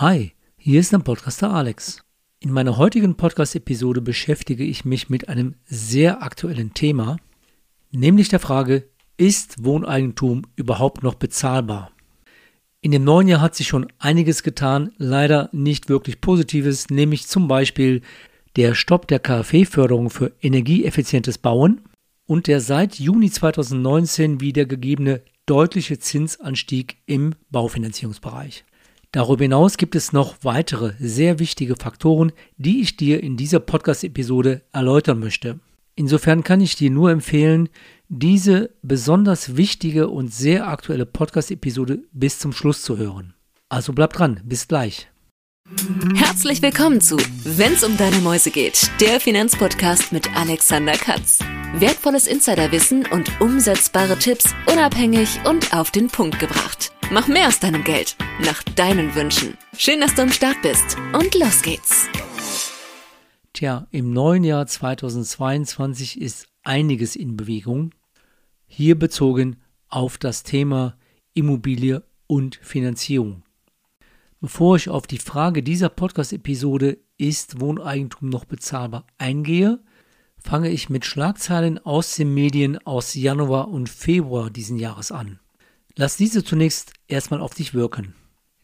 Hi, hier ist der Podcaster Alex. In meiner heutigen Podcast-Episode beschäftige ich mich mit einem sehr aktuellen Thema, nämlich der Frage, ist Wohneigentum überhaupt noch bezahlbar? In dem neuen Jahr hat sich schon einiges getan, leider nicht wirklich Positives, nämlich zum Beispiel der Stopp der KfW-Förderung für energieeffizientes Bauen und der seit Juni 2019 wiedergegebene deutliche Zinsanstieg im Baufinanzierungsbereich. Darüber hinaus gibt es noch weitere sehr wichtige Faktoren, die ich dir in dieser Podcast-Episode erläutern möchte. Insofern kann ich dir nur empfehlen, diese besonders wichtige und sehr aktuelle Podcast-Episode bis zum Schluss zu hören. Also bleib dran, bis gleich. Herzlich willkommen zu Wenn's um deine Mäuse geht, der Finanzpodcast mit Alexander Katz. Wertvolles Insiderwissen und umsetzbare Tipps unabhängig und auf den Punkt gebracht. Mach mehr aus deinem Geld, nach deinen Wünschen. Schön, dass du am Start bist und los geht's. Tja, im neuen Jahr 2022 ist einiges in Bewegung. Hier bezogen auf das Thema Immobilie und Finanzierung. Bevor ich auf die Frage dieser Podcast-Episode, ist Wohneigentum noch bezahlbar, eingehe, fange ich mit Schlagzeilen aus den Medien aus Januar und Februar diesen Jahres an. Lass diese zunächst erstmal auf dich wirken.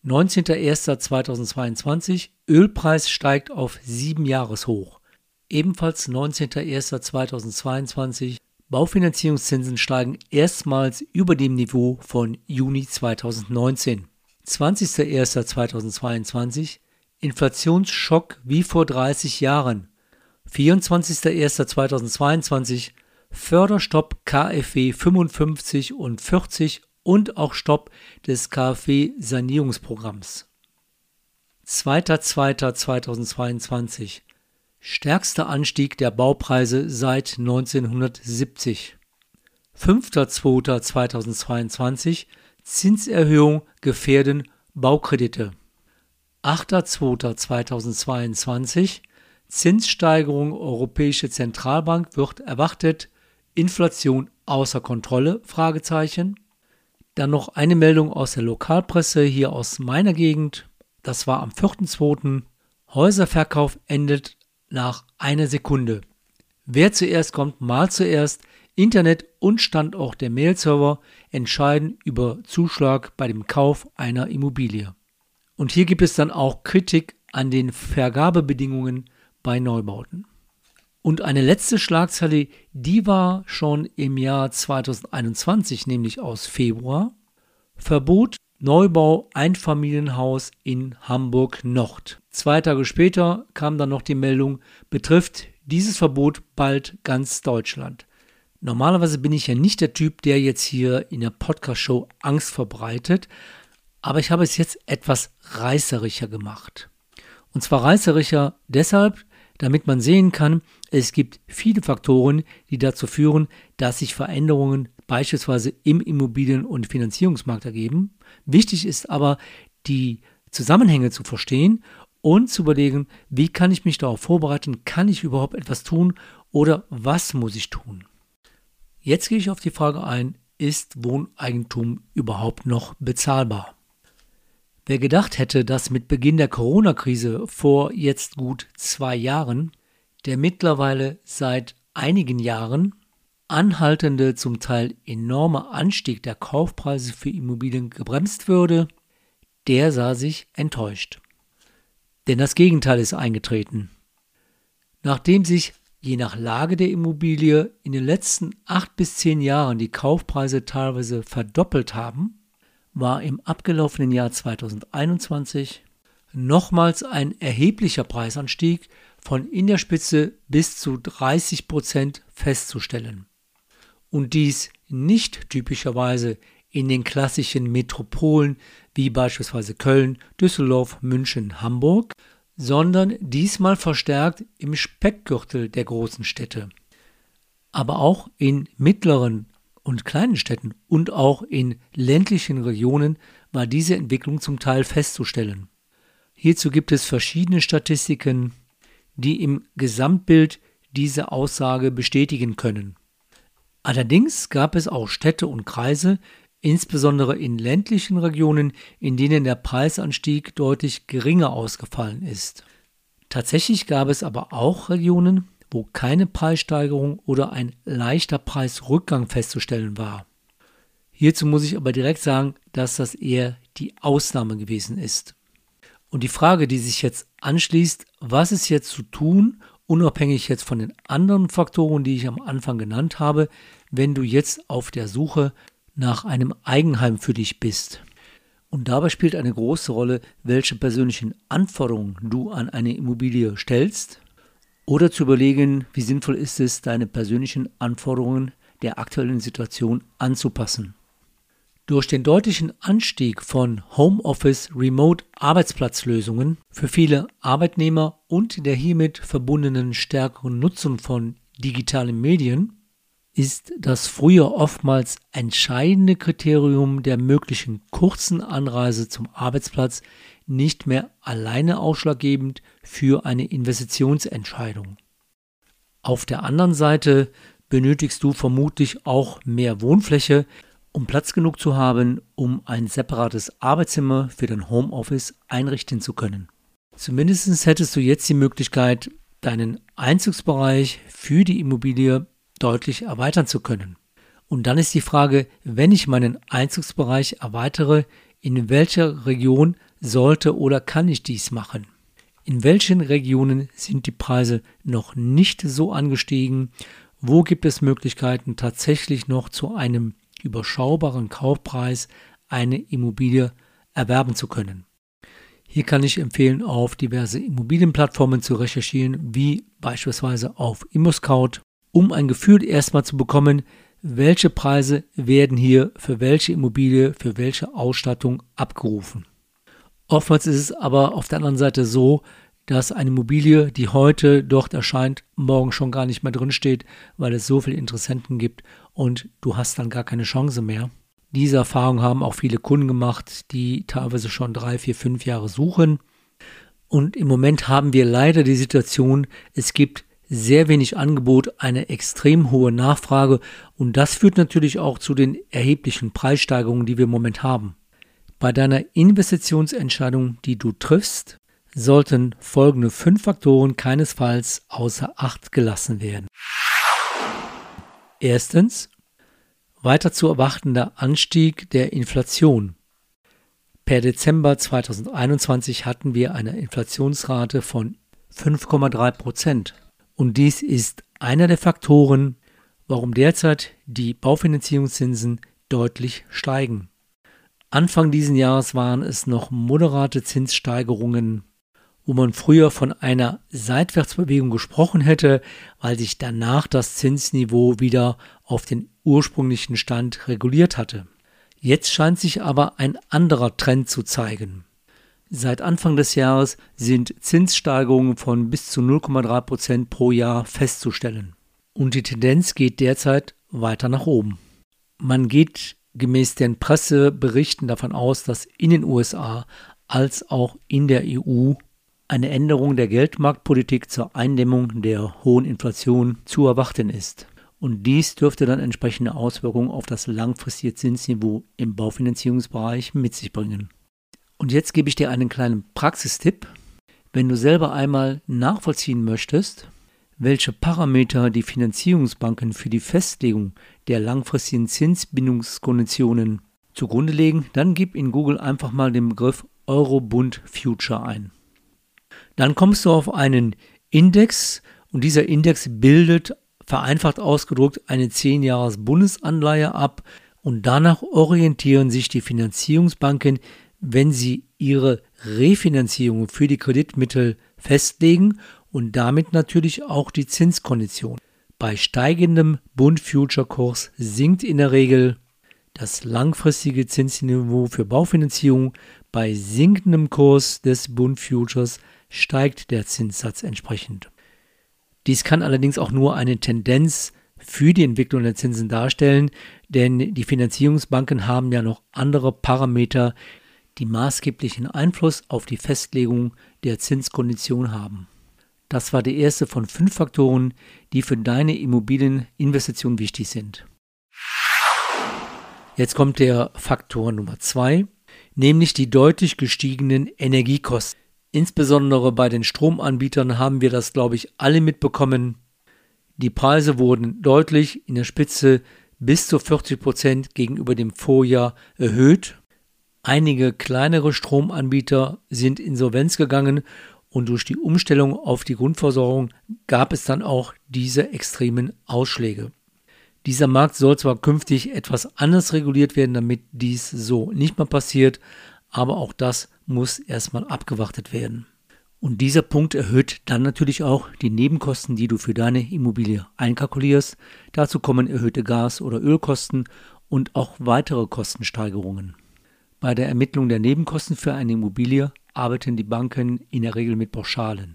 19.01.2022, Ölpreis steigt auf 7 Jahreshoch. Ebenfalls 19.01.2022, Baufinanzierungszinsen steigen erstmals über dem Niveau von Juni 2019. 20.01.2022, Inflationsschock wie vor 30 Jahren. 24.01.2022, Förderstopp KfW 55 und 40 und auch Stopp des KfW-Sanierungsprogramms. 2.2.2022 Stärkster Anstieg der Baupreise seit 1970. 5.2.2022 Zinserhöhung gefährden Baukredite. 8.2.2022 Zinssteigerung Europäische Zentralbank wird erwartet, Inflation außer Kontrolle? Fragezeichen. Dann noch eine Meldung aus der Lokalpresse hier aus meiner Gegend. Das war am 4.2. Häuserverkauf endet nach einer Sekunde. Wer zuerst kommt, mal zuerst. Internet und Standort der Mailserver entscheiden über Zuschlag bei dem Kauf einer Immobilie. Und hier gibt es dann auch Kritik an den Vergabebedingungen bei Neubauten. Und eine letzte Schlagzeile, die war schon im Jahr 2021, nämlich aus Februar. Verbot Neubau Einfamilienhaus in Hamburg Nord. Zwei Tage später kam dann noch die Meldung, betrifft dieses Verbot bald ganz Deutschland. Normalerweise bin ich ja nicht der Typ, der jetzt hier in der Podcast-Show Angst verbreitet, aber ich habe es jetzt etwas reißerischer gemacht. Und zwar reißerischer deshalb, damit man sehen kann, es gibt viele Faktoren, die dazu führen, dass sich Veränderungen beispielsweise im Immobilien- und Finanzierungsmarkt ergeben. Wichtig ist aber, die Zusammenhänge zu verstehen und zu überlegen, wie kann ich mich darauf vorbereiten, kann ich überhaupt etwas tun oder was muss ich tun. Jetzt gehe ich auf die Frage ein, ist Wohneigentum überhaupt noch bezahlbar? Wer gedacht hätte, dass mit Beginn der Corona-Krise vor jetzt gut zwei Jahren der mittlerweile seit einigen Jahren anhaltende, zum Teil enorme Anstieg der Kaufpreise für Immobilien gebremst würde, der sah sich enttäuscht. Denn das Gegenteil ist eingetreten. Nachdem sich je nach Lage der Immobilie in den letzten acht bis zehn Jahren die Kaufpreise teilweise verdoppelt haben, war im abgelaufenen Jahr 2021 nochmals ein erheblicher Preisanstieg von in der Spitze bis zu 30 Prozent festzustellen. Und dies nicht typischerweise in den klassischen Metropolen wie beispielsweise Köln, Düsseldorf, München, Hamburg, sondern diesmal verstärkt im Speckgürtel der großen Städte. Aber auch in mittleren und kleinen Städten und auch in ländlichen Regionen war diese Entwicklung zum Teil festzustellen. Hierzu gibt es verschiedene Statistiken, die im Gesamtbild diese Aussage bestätigen können. Allerdings gab es auch Städte und Kreise, insbesondere in ländlichen Regionen, in denen der Preisanstieg deutlich geringer ausgefallen ist. Tatsächlich gab es aber auch Regionen, wo keine Preissteigerung oder ein leichter Preisrückgang festzustellen war. Hierzu muss ich aber direkt sagen, dass das eher die Ausnahme gewesen ist. Und die Frage, die sich jetzt anschließt, was ist jetzt zu tun, unabhängig jetzt von den anderen Faktoren, die ich am Anfang genannt habe, wenn du jetzt auf der Suche nach einem Eigenheim für dich bist. Und dabei spielt eine große Rolle, welche persönlichen Anforderungen du an eine Immobilie stellst oder zu überlegen, wie sinnvoll ist es, deine persönlichen Anforderungen der aktuellen Situation anzupassen. Durch den deutlichen Anstieg von Homeoffice Remote Arbeitsplatzlösungen für viele Arbeitnehmer und der hiermit verbundenen stärkeren Nutzung von digitalen Medien ist das früher oftmals entscheidende Kriterium der möglichen kurzen Anreise zum Arbeitsplatz nicht mehr alleine ausschlaggebend für eine Investitionsentscheidung. Auf der anderen Seite benötigst du vermutlich auch mehr Wohnfläche, um Platz genug zu haben, um ein separates Arbeitszimmer für dein Homeoffice einrichten zu können. Zumindest hättest du jetzt die Möglichkeit, deinen Einzugsbereich für die Immobilie deutlich erweitern zu können. Und dann ist die Frage, wenn ich meinen Einzugsbereich erweitere, in welcher Region sollte oder kann ich dies machen? In welchen Regionen sind die Preise noch nicht so angestiegen? Wo gibt es Möglichkeiten, tatsächlich noch zu einem überschaubaren Kaufpreis eine Immobilie erwerben zu können? Hier kann ich empfehlen, auf diverse Immobilienplattformen zu recherchieren, wie beispielsweise auf ImmoScout um ein Gefühl erstmal zu bekommen, welche Preise werden hier für welche Immobilie, für welche Ausstattung abgerufen. Oftmals ist es aber auf der anderen Seite so, dass eine Immobilie, die heute dort erscheint, morgen schon gar nicht mehr drinsteht, weil es so viele Interessenten gibt und du hast dann gar keine Chance mehr. Diese Erfahrung haben auch viele Kunden gemacht, die teilweise schon drei, vier, fünf Jahre suchen. Und im Moment haben wir leider die Situation, es gibt sehr wenig Angebot, eine extrem hohe Nachfrage und das führt natürlich auch zu den erheblichen Preissteigerungen, die wir im Moment haben. Bei deiner Investitionsentscheidung, die du triffst, sollten folgende fünf Faktoren keinesfalls außer Acht gelassen werden. Erstens, weiter zu erwartender Anstieg der Inflation. Per Dezember 2021 hatten wir eine Inflationsrate von 5,3 Prozent. Und dies ist einer der Faktoren, warum derzeit die Baufinanzierungszinsen deutlich steigen. Anfang dieses Jahres waren es noch moderate Zinssteigerungen, wo man früher von einer Seitwärtsbewegung gesprochen hätte, weil sich danach das Zinsniveau wieder auf den ursprünglichen Stand reguliert hatte. Jetzt scheint sich aber ein anderer Trend zu zeigen. Seit Anfang des Jahres sind Zinssteigerungen von bis zu 0,3 Prozent pro Jahr festzustellen. Und die Tendenz geht derzeit weiter nach oben. Man geht gemäß den Presseberichten davon aus, dass in den USA als auch in der EU eine Änderung der Geldmarktpolitik zur Eindämmung der hohen Inflation zu erwarten ist. Und dies dürfte dann entsprechende Auswirkungen auf das langfristige Zinsniveau im Baufinanzierungsbereich mit sich bringen. Und jetzt gebe ich dir einen kleinen Praxistipp. Wenn du selber einmal nachvollziehen möchtest, welche Parameter die Finanzierungsbanken für die Festlegung der langfristigen Zinsbindungskonditionen zugrunde legen, dann gib in Google einfach mal den Begriff Eurobund Future ein. Dann kommst du auf einen Index und dieser Index bildet vereinfacht ausgedruckt eine 10 Jahres Bundesanleihe ab und danach orientieren sich die Finanzierungsbanken wenn sie ihre Refinanzierung für die Kreditmittel festlegen und damit natürlich auch die Zinskondition. Bei steigendem Bund-Future-Kurs sinkt in der Regel das langfristige Zinsniveau für Baufinanzierung. Bei sinkendem Kurs des Bund-Futures steigt der Zinssatz entsprechend. Dies kann allerdings auch nur eine Tendenz für die Entwicklung der Zinsen darstellen, denn die Finanzierungsbanken haben ja noch andere Parameter, die maßgeblichen Einfluss auf die Festlegung der Zinskondition haben. Das war der erste von fünf Faktoren, die für deine Immobilieninvestition wichtig sind. Jetzt kommt der Faktor Nummer zwei, nämlich die deutlich gestiegenen Energiekosten. Insbesondere bei den Stromanbietern haben wir das, glaube ich, alle mitbekommen. Die Preise wurden deutlich in der Spitze bis zu 40 Prozent gegenüber dem Vorjahr erhöht. Einige kleinere Stromanbieter sind insolvenz gegangen und durch die Umstellung auf die Grundversorgung gab es dann auch diese extremen Ausschläge. Dieser Markt soll zwar künftig etwas anders reguliert werden, damit dies so nicht mehr passiert, aber auch das muss erstmal abgewartet werden. Und dieser Punkt erhöht dann natürlich auch die Nebenkosten, die du für deine Immobilie einkalkulierst. Dazu kommen erhöhte Gas- oder Ölkosten und auch weitere Kostensteigerungen. Bei der Ermittlung der Nebenkosten für eine Immobilie arbeiten die Banken in der Regel mit Pauschalen.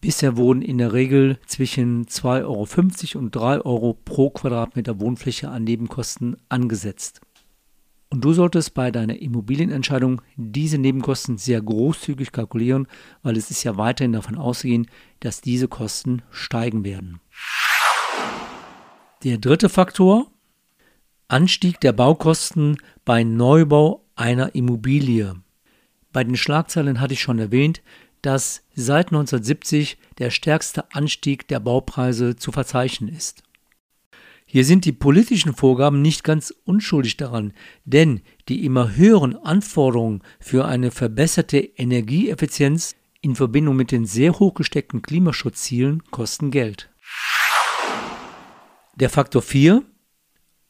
Bisher wurden in der Regel zwischen 2,50 Euro und 3 Euro pro Quadratmeter Wohnfläche an Nebenkosten angesetzt. Und du solltest bei deiner Immobilienentscheidung diese Nebenkosten sehr großzügig kalkulieren, weil es ist ja weiterhin davon auszugehen, dass diese Kosten steigen werden. Der dritte Faktor, Anstieg der Baukosten bei Neubau einer Immobilie. Bei den Schlagzeilen hatte ich schon erwähnt, dass seit 1970 der stärkste Anstieg der Baupreise zu verzeichnen ist. Hier sind die politischen Vorgaben nicht ganz unschuldig daran, denn die immer höheren Anforderungen für eine verbesserte Energieeffizienz in Verbindung mit den sehr hoch gesteckten Klimaschutzzielen kosten Geld. Der Faktor 4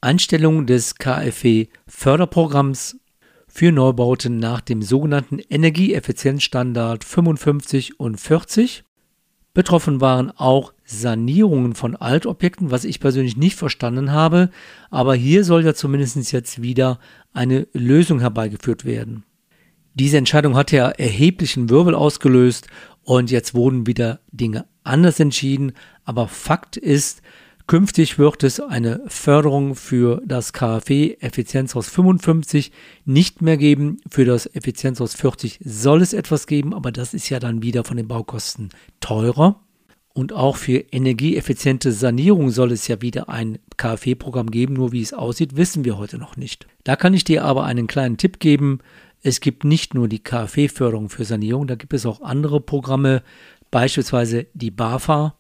Einstellung des KfW Förderprogramms für Neubauten nach dem sogenannten Energieeffizienzstandard 55 und 40. Betroffen waren auch Sanierungen von Altobjekten, was ich persönlich nicht verstanden habe, aber hier soll ja zumindest jetzt wieder eine Lösung herbeigeführt werden. Diese Entscheidung hat ja erheblichen Wirbel ausgelöst und jetzt wurden wieder Dinge anders entschieden, aber Fakt ist, Künftig wird es eine Förderung für das KfW Effizienzhaus 55 nicht mehr geben. Für das Effizienzhaus 40 soll es etwas geben, aber das ist ja dann wieder von den Baukosten teurer. Und auch für energieeffiziente Sanierung soll es ja wieder ein KfW-Programm geben, nur wie es aussieht, wissen wir heute noch nicht. Da kann ich dir aber einen kleinen Tipp geben. Es gibt nicht nur die KfW-Förderung für Sanierung, da gibt es auch andere Programme, beispielsweise die BAFA,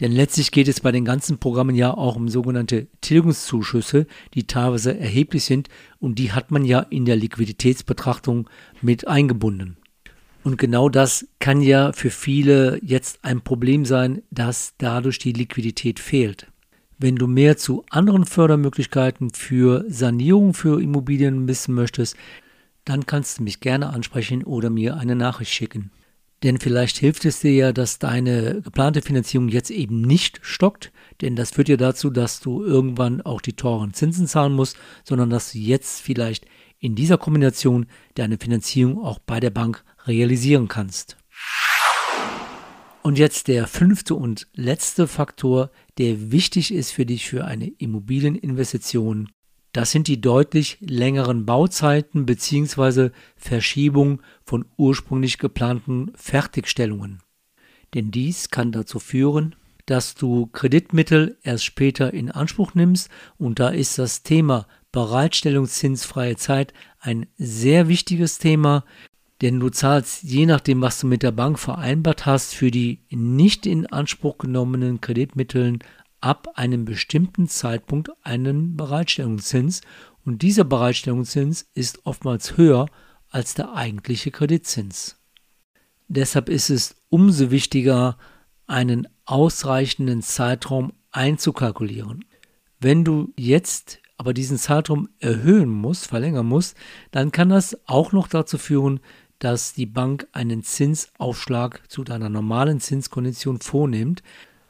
denn letztlich geht es bei den ganzen Programmen ja auch um sogenannte Tilgungszuschüsse, die teilweise erheblich sind und die hat man ja in der Liquiditätsbetrachtung mit eingebunden. Und genau das kann ja für viele jetzt ein Problem sein, dass dadurch die Liquidität fehlt. Wenn du mehr zu anderen Fördermöglichkeiten für Sanierung für Immobilien wissen möchtest, dann kannst du mich gerne ansprechen oder mir eine Nachricht schicken. Denn vielleicht hilft es dir ja, dass deine geplante Finanzierung jetzt eben nicht stockt, denn das führt ja dazu, dass du irgendwann auch die teuren Zinsen zahlen musst, sondern dass du jetzt vielleicht in dieser Kombination deine Finanzierung auch bei der Bank realisieren kannst. Und jetzt der fünfte und letzte Faktor, der wichtig ist für dich für eine Immobilieninvestition, das sind die deutlich längeren Bauzeiten bzw. Verschiebung von ursprünglich geplanten Fertigstellungen. Denn dies kann dazu führen, dass du Kreditmittel erst später in Anspruch nimmst und da ist das Thema Bereitstellungszinsfreie Zeit ein sehr wichtiges Thema, denn du zahlst je nachdem, was du mit der Bank vereinbart hast, für die nicht in Anspruch genommenen Kreditmitteln ab einem bestimmten Zeitpunkt einen Bereitstellungszins und dieser Bereitstellungszins ist oftmals höher als der eigentliche Kreditzins. Deshalb ist es umso wichtiger, einen ausreichenden Zeitraum einzukalkulieren. Wenn du jetzt aber diesen Zeitraum erhöhen musst, verlängern musst, dann kann das auch noch dazu führen, dass die Bank einen Zinsaufschlag zu deiner normalen Zinskondition vornimmt,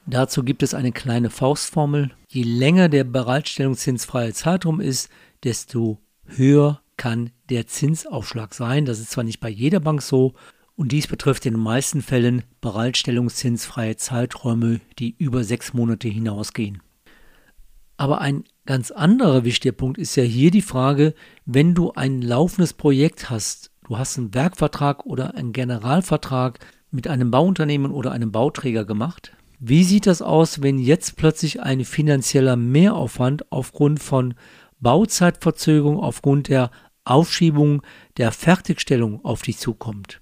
Dazu gibt es eine kleine Faustformel. Je länger der bereitstellungszinsfreie Zeitraum ist, desto höher kann der Zinsaufschlag sein. Das ist zwar nicht bei jeder Bank so, und dies betrifft in den meisten Fällen bereitstellungszinsfreie Zeiträume, die über sechs Monate hinausgehen. Aber ein ganz anderer wichtiger Punkt ist ja hier die Frage, wenn du ein laufendes Projekt hast, du hast einen Werkvertrag oder einen Generalvertrag mit einem Bauunternehmen oder einem Bauträger gemacht, wie sieht das aus, wenn jetzt plötzlich ein finanzieller Mehraufwand aufgrund von Bauzeitverzögerung aufgrund der Aufschiebung der Fertigstellung auf dich zukommt.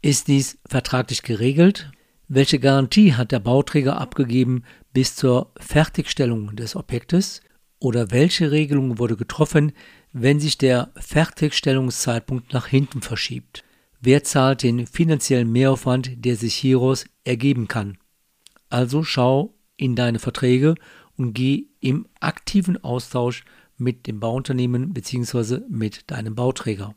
Ist dies vertraglich geregelt? Welche Garantie hat der Bauträger abgegeben bis zur Fertigstellung des Objektes? Oder welche Regelung wurde getroffen, wenn sich der Fertigstellungszeitpunkt nach hinten verschiebt? Wer zahlt den finanziellen Mehraufwand, der sich hieraus ergeben kann? Also schau in deine Verträge und geh im aktiven Austausch mit dem Bauunternehmen bzw. mit deinem Bauträger.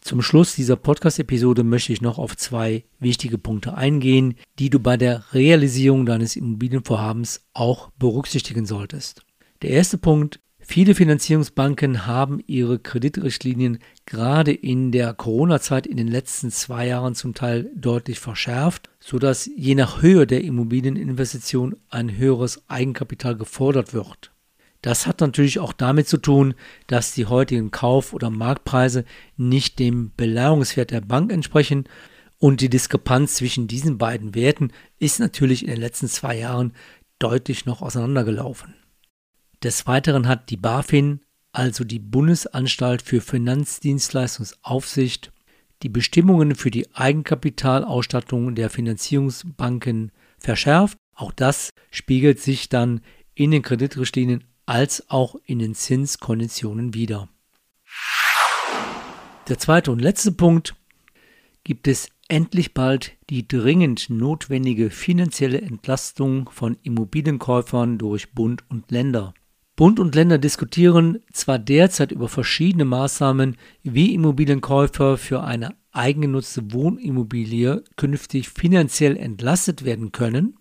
Zum Schluss dieser Podcast-Episode möchte ich noch auf zwei wichtige Punkte eingehen, die du bei der Realisierung deines Immobilienvorhabens auch berücksichtigen solltest. Der erste Punkt, viele Finanzierungsbanken haben ihre Kreditrichtlinien gerade in der Corona-Zeit in den letzten zwei Jahren zum Teil deutlich verschärft, sodass je nach Höhe der Immobilieninvestition ein höheres Eigenkapital gefordert wird. Das hat natürlich auch damit zu tun, dass die heutigen Kauf- oder Marktpreise nicht dem Beleihungswert der Bank entsprechen und die Diskrepanz zwischen diesen beiden Werten ist natürlich in den letzten zwei Jahren deutlich noch auseinandergelaufen. Des Weiteren hat die BaFin, also die Bundesanstalt für Finanzdienstleistungsaufsicht, die Bestimmungen für die Eigenkapitalausstattung der Finanzierungsbanken verschärft. Auch das spiegelt sich dann in den Kreditrichtlinien als auch in den Zinskonditionen wieder. Der zweite und letzte Punkt gibt es endlich bald die dringend notwendige finanzielle Entlastung von Immobilienkäufern durch Bund und Länder. Bund und Länder diskutieren zwar derzeit über verschiedene Maßnahmen, wie Immobilienkäufer für eine eigengenutzte Wohnimmobilie künftig finanziell entlastet werden können.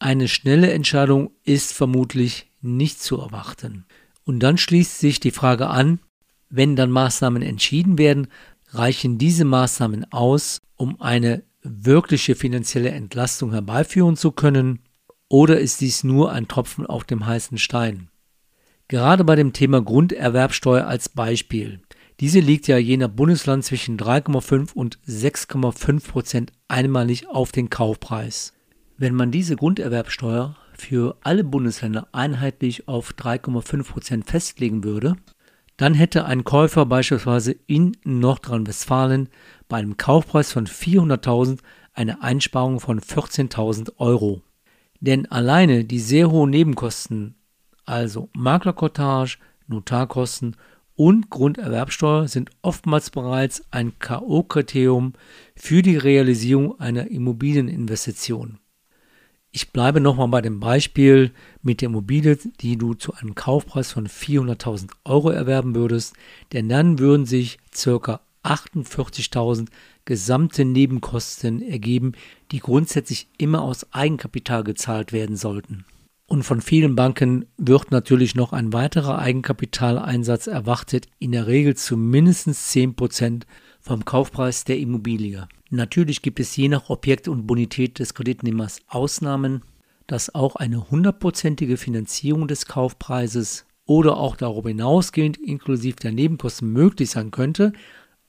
Eine schnelle Entscheidung ist vermutlich nicht zu erwarten. Und dann schließt sich die Frage an, wenn dann Maßnahmen entschieden werden, reichen diese Maßnahmen aus, um eine wirkliche finanzielle Entlastung herbeiführen zu können, oder ist dies nur ein Tropfen auf dem heißen Stein? Gerade bei dem Thema Grunderwerbsteuer als Beispiel. Diese liegt ja je nach Bundesland zwischen 3,5 und 6,5 Prozent einmalig auf den Kaufpreis. Wenn man diese Grunderwerbsteuer für alle Bundesländer einheitlich auf 3,5 Prozent festlegen würde, dann hätte ein Käufer beispielsweise in Nordrhein-Westfalen bei einem Kaufpreis von 400.000 eine Einsparung von 14.000 Euro. Denn alleine die sehr hohen Nebenkosten, also Maklerkortage, Notarkosten und Grunderwerbsteuer sind oftmals bereits ein K.O.-Kriterium für die Realisierung einer Immobilieninvestition. Ich bleibe nochmal bei dem Beispiel mit der Immobilie, die du zu einem Kaufpreis von 400.000 Euro erwerben würdest, denn dann würden sich ca. 48.000 gesamte Nebenkosten ergeben, die grundsätzlich immer aus Eigenkapital gezahlt werden sollten. Und von vielen Banken wird natürlich noch ein weiterer Eigenkapitaleinsatz erwartet, in der Regel zu mindestens 10% vom Kaufpreis der Immobilie. Natürlich gibt es je nach Objekt und Bonität des Kreditnehmers Ausnahmen, dass auch eine hundertprozentige Finanzierung des Kaufpreises oder auch darüber hinausgehend inklusive der Nebenkosten möglich sein könnte,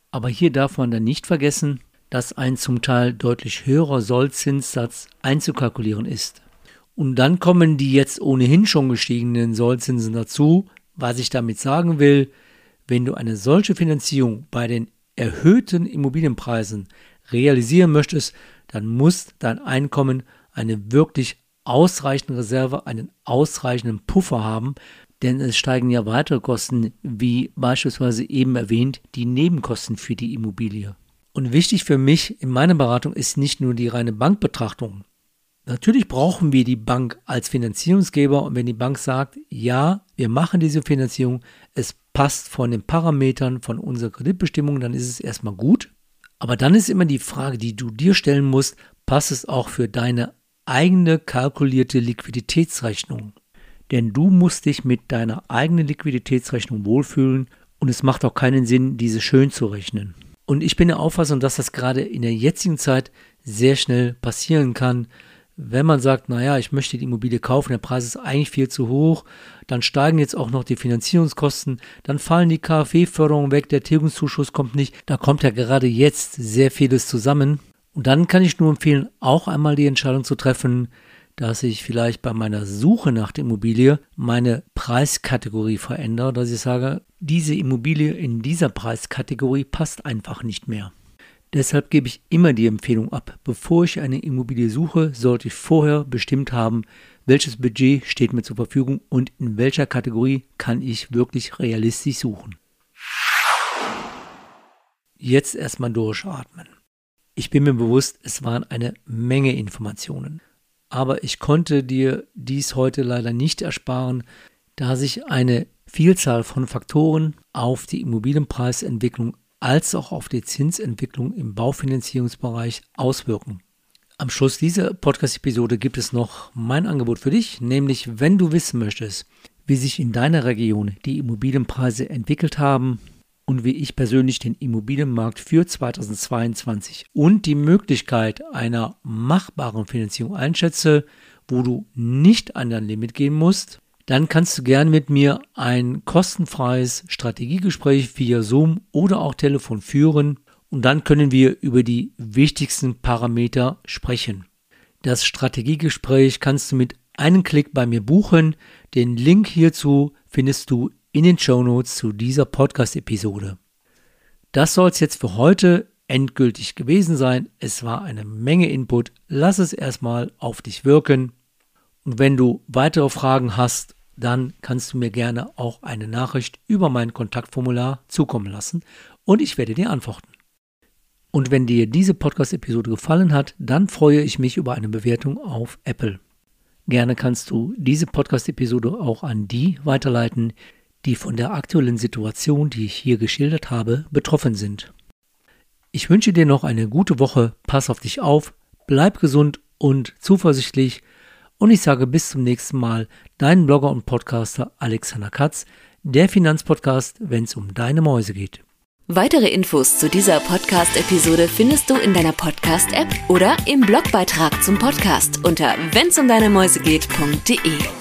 aber hier darf man dann nicht vergessen, dass ein zum Teil deutlich höherer Sollzinssatz einzukalkulieren ist. Und dann kommen die jetzt ohnehin schon gestiegenen Sollzinsen dazu. Was ich damit sagen will, wenn du eine solche Finanzierung bei den erhöhten Immobilienpreisen realisieren möchtest, dann muss dein Einkommen eine wirklich ausreichende Reserve, einen ausreichenden Puffer haben, denn es steigen ja weitere Kosten, wie beispielsweise eben erwähnt, die Nebenkosten für die Immobilie. Und wichtig für mich in meiner Beratung ist nicht nur die reine Bankbetrachtung. Natürlich brauchen wir die Bank als Finanzierungsgeber und wenn die Bank sagt, ja, wir machen diese Finanzierung, es passt von den Parametern von unserer Kreditbestimmung, dann ist es erstmal gut. Aber dann ist immer die Frage, die du dir stellen musst, passt es auch für deine eigene kalkulierte Liquiditätsrechnung? Denn du musst dich mit deiner eigenen Liquiditätsrechnung wohlfühlen und es macht auch keinen Sinn, diese schön zu rechnen. Und ich bin der Auffassung, dass das gerade in der jetzigen Zeit sehr schnell passieren kann, wenn man sagt, naja, ich möchte die Immobilie kaufen, der Preis ist eigentlich viel zu hoch, dann steigen jetzt auch noch die Finanzierungskosten, dann fallen die KfW-Förderungen weg, der Tilgungszuschuss kommt nicht, da kommt ja gerade jetzt sehr vieles zusammen. Und dann kann ich nur empfehlen, auch einmal die Entscheidung zu treffen, dass ich vielleicht bei meiner Suche nach der Immobilie meine Preiskategorie verändere, dass ich sage, diese Immobilie in dieser Preiskategorie passt einfach nicht mehr. Deshalb gebe ich immer die Empfehlung ab, bevor ich eine Immobilie suche, sollte ich vorher bestimmt haben, welches Budget steht mir zur Verfügung und in welcher Kategorie kann ich wirklich realistisch suchen. Jetzt erstmal durchatmen. Ich bin mir bewusst, es waren eine Menge Informationen. Aber ich konnte dir dies heute leider nicht ersparen, da sich eine Vielzahl von Faktoren auf die Immobilienpreisentwicklung als auch auf die Zinsentwicklung im Baufinanzierungsbereich auswirken. Am Schluss dieser Podcast-Episode gibt es noch mein Angebot für dich, nämlich wenn du wissen möchtest, wie sich in deiner Region die Immobilienpreise entwickelt haben und wie ich persönlich den Immobilienmarkt für 2022 und die Möglichkeit einer machbaren Finanzierung einschätze, wo du nicht an dein Limit gehen musst, dann kannst du gern mit mir ein kostenfreies Strategiegespräch via Zoom oder auch Telefon führen und dann können wir über die wichtigsten Parameter sprechen. Das Strategiegespräch kannst du mit einem Klick bei mir buchen. Den Link hierzu findest du in den Show Notes zu dieser Podcast-Episode. Das soll es jetzt für heute endgültig gewesen sein. Es war eine Menge Input. Lass es erstmal auf dich wirken. Und wenn du weitere Fragen hast, dann kannst du mir gerne auch eine Nachricht über mein Kontaktformular zukommen lassen und ich werde dir antworten. Und wenn dir diese Podcast-Episode gefallen hat, dann freue ich mich über eine Bewertung auf Apple. Gerne kannst du diese Podcast-Episode auch an die weiterleiten, die von der aktuellen Situation, die ich hier geschildert habe, betroffen sind. Ich wünsche dir noch eine gute Woche, pass auf dich auf, bleib gesund und zuversichtlich und ich sage bis zum nächsten Mal, dein Blogger und Podcaster Alexander Katz, der Finanzpodcast, wenn es um deine Mäuse geht. Weitere Infos zu dieser Podcast-Episode findest du in deiner Podcast-App oder im Blogbeitrag zum Podcast unter wennsumdeinemäusegeht.de.